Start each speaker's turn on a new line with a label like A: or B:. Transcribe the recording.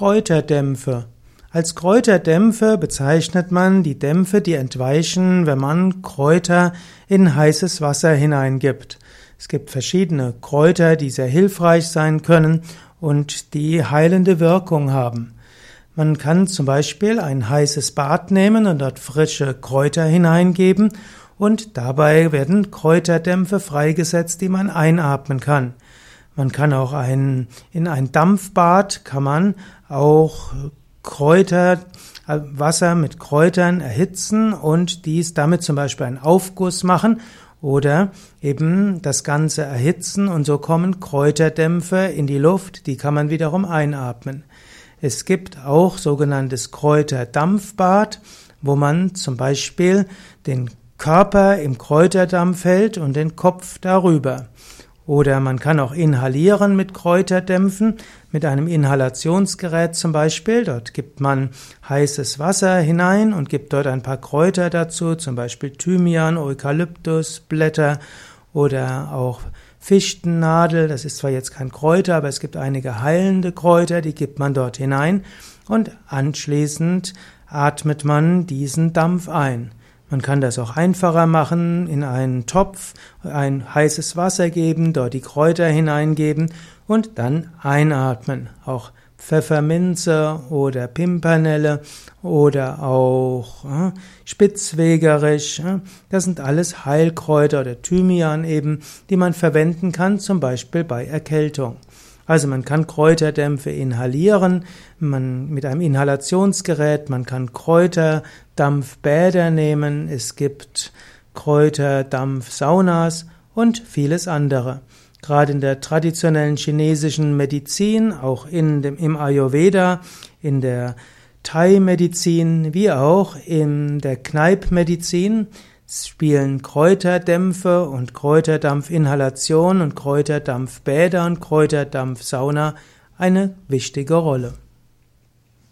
A: Kräuterdämpfe. Als Kräuterdämpfe bezeichnet man die Dämpfe, die entweichen, wenn man Kräuter in heißes Wasser hineingibt. Es gibt verschiedene Kräuter, die sehr hilfreich sein können und die heilende Wirkung haben. Man kann zum Beispiel ein heißes Bad nehmen und dort frische Kräuter hineingeben und dabei werden Kräuterdämpfe freigesetzt, die man einatmen kann. Man kann auch ein, in ein Dampfbad kann man auch Kräuter, äh, Wasser mit Kräutern erhitzen und dies damit zum Beispiel einen Aufguss machen oder eben das Ganze erhitzen und so kommen Kräuterdämpfe in die Luft, die kann man wiederum einatmen. Es gibt auch sogenanntes Kräuterdampfbad, wo man zum Beispiel den Körper im Kräuterdampf hält und den Kopf darüber. Oder man kann auch inhalieren mit Kräuterdämpfen, mit einem Inhalationsgerät zum Beispiel. Dort gibt man heißes Wasser hinein und gibt dort ein paar Kräuter dazu, zum Beispiel Thymian, Eukalyptus, Blätter oder auch Fichtennadel. Das ist zwar jetzt kein Kräuter, aber es gibt einige heilende Kräuter, die gibt man dort hinein und anschließend atmet man diesen Dampf ein. Man kann das auch einfacher machen, in einen Topf ein heißes Wasser geben, dort die Kräuter hineingeben und dann einatmen. Auch Pfefferminze oder Pimpernelle oder auch äh, Spitzwegerich. Äh, das sind alles Heilkräuter oder Thymian eben, die man verwenden kann, zum Beispiel bei Erkältung. Also man kann Kräuterdämpfe inhalieren, man mit einem Inhalationsgerät, man kann Kräuterdampfbäder nehmen, es gibt Kräuterdampfsaunas und vieles andere. Gerade in der traditionellen chinesischen Medizin, auch in dem, im Ayurveda, in der Thai-Medizin, wie auch in der Kneippmedizin spielen Kräuterdämpfe und Kräuterdampfinhalation und Kräuterdampfbäder und Kräuterdampfsauna eine wichtige Rolle.